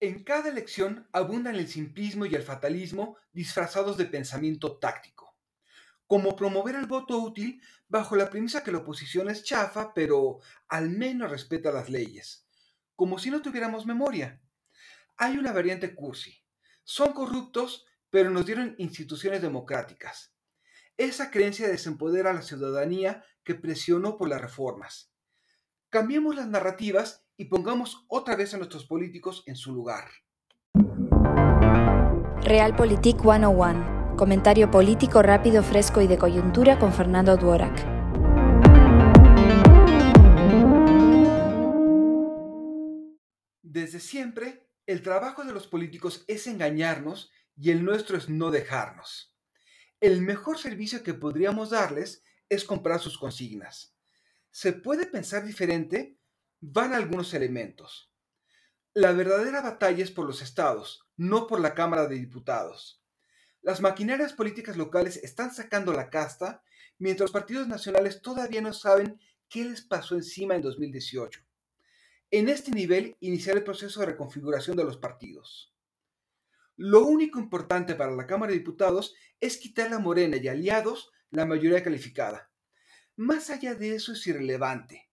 En cada elección abundan el simplismo y el fatalismo disfrazados de pensamiento táctico, como promover el voto útil bajo la premisa que la oposición es chafa, pero al menos respeta las leyes, como si no tuviéramos memoria. Hay una variante cursi. Son corruptos, pero nos dieron instituciones democráticas. Esa creencia desempodera a la ciudadanía que presionó por las reformas. Cambiemos las narrativas y pongamos otra vez a nuestros políticos en su lugar. Realpolitik 101. Comentario político rápido, fresco y de coyuntura con Fernando Duorak. Desde siempre, el trabajo de los políticos es engañarnos y el nuestro es no dejarnos. El mejor servicio que podríamos darles es comprar sus consignas. ¿Se puede pensar diferente? Van algunos elementos. La verdadera batalla es por los estados, no por la Cámara de Diputados. Las maquinarias políticas locales están sacando la casta, mientras los partidos nacionales todavía no saben qué les pasó encima en 2018. En este nivel iniciará el proceso de reconfiguración de los partidos. Lo único importante para la Cámara de Diputados es quitar a Morena y aliados la mayoría calificada. Más allá de eso es irrelevante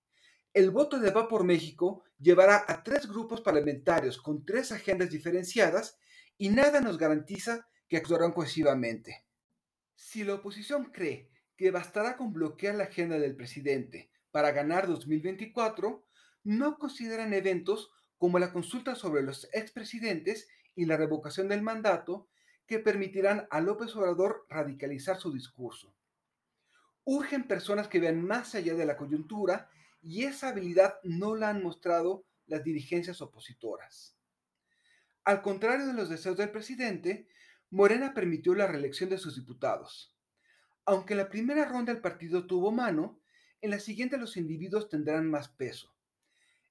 el voto de Va por México llevará a tres grupos parlamentarios con tres agendas diferenciadas y nada nos garantiza que actuarán cohesivamente. Si la oposición cree que bastará con bloquear la agenda del presidente para ganar 2024, no consideran eventos como la consulta sobre los expresidentes y la revocación del mandato que permitirán a López Obrador radicalizar su discurso. Urgen personas que vean más allá de la coyuntura y esa habilidad no la han mostrado las dirigencias opositoras. Al contrario de los deseos del presidente, Morena permitió la reelección de sus diputados. Aunque en la primera ronda el partido tuvo mano, en la siguiente los individuos tendrán más peso.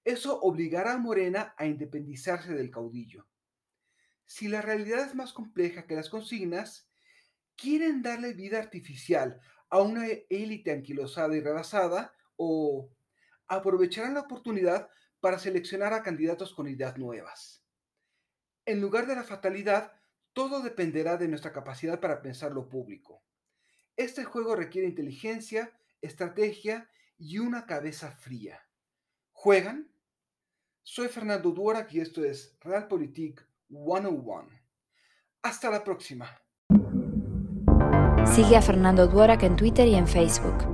Eso obligará a Morena a independizarse del caudillo. Si la realidad es más compleja que las consignas, quieren darle vida artificial a una élite anquilosada y rebasada o aprovecharán la oportunidad para seleccionar a candidatos con ideas nuevas. En lugar de la fatalidad, todo dependerá de nuestra capacidad para pensar lo público. Este juego requiere inteligencia, estrategia y una cabeza fría. ¿Juegan? Soy Fernando Duorak y esto es Realpolitik 101. Hasta la próxima. Sigue a Fernando Duorak en Twitter y en Facebook.